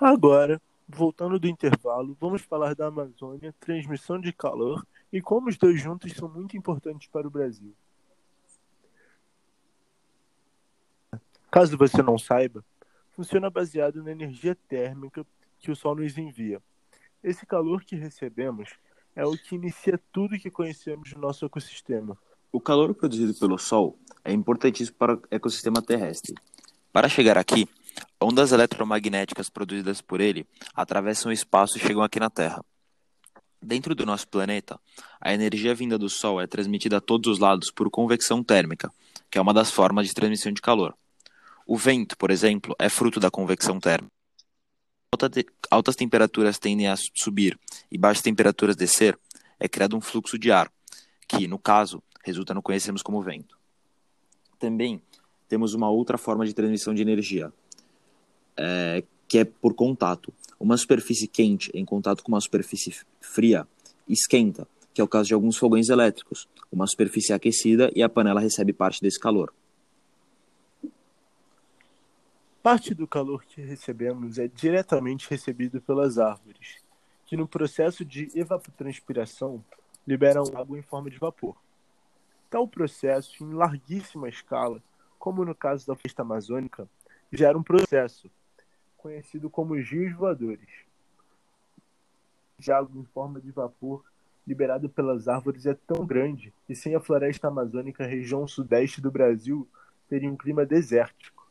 Agora, voltando do intervalo, vamos falar da Amazônia, transmissão de calor e como os dois juntos são muito importantes para o Brasil. Caso você não saiba, funciona baseado na energia térmica que o Sol nos envia. Esse calor que recebemos é o que inicia tudo que conhecemos no nosso ecossistema. O calor produzido pelo Sol é importantíssimo para o ecossistema terrestre. Para chegar aqui, ondas eletromagnéticas produzidas por ele atravessam o espaço e chegam aqui na Terra. Dentro do nosso planeta, a energia vinda do Sol é transmitida a todos os lados por convecção térmica, que é uma das formas de transmissão de calor. O vento, por exemplo, é fruto da convecção térmica. Altas temperaturas tendem a subir e baixas temperaturas descer, é criado um fluxo de ar, que, no caso, resulta no conhecemos como vento. Também temos uma outra forma de transmissão de energia, é, que é por contato. Uma superfície quente em contato com uma superfície fria esquenta, que é o caso de alguns fogões elétricos. Uma superfície é aquecida e a panela recebe parte desse calor. Parte do calor que recebemos é diretamente recebido pelas árvores, que no processo de evapotranspiração liberam água em forma de vapor. Tal processo, em larguíssima escala, como no caso da floresta amazônica, gera um processo conhecido como rios voadores. Água em forma de vapor liberado pelas árvores é tão grande que sem a floresta amazônica, a região sudeste do Brasil teria um clima desértico.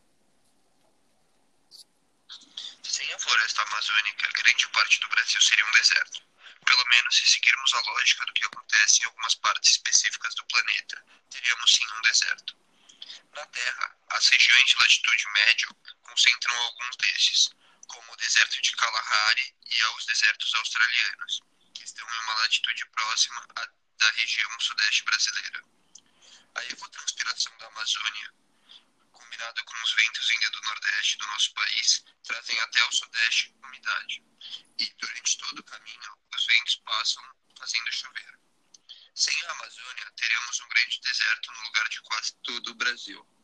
Brasil seria um deserto. Pelo menos se seguirmos a lógica do que acontece em algumas partes específicas do planeta, teríamos sim um deserto. Na Terra, as regiões de latitude médio concentram alguns desses, como o deserto de Kalahari e os desertos australianos, que estão em uma latitude próxima à da região sudeste brasileira. A evotranspiração da Amazônia, combinada com os ventos vindo do nordeste do nosso país, trazem até o sudeste umidade e durante todo o caminho os ventos passam fazendo chover. Sem a Amazônia, teríamos um grande deserto no lugar de quase todo o Brasil.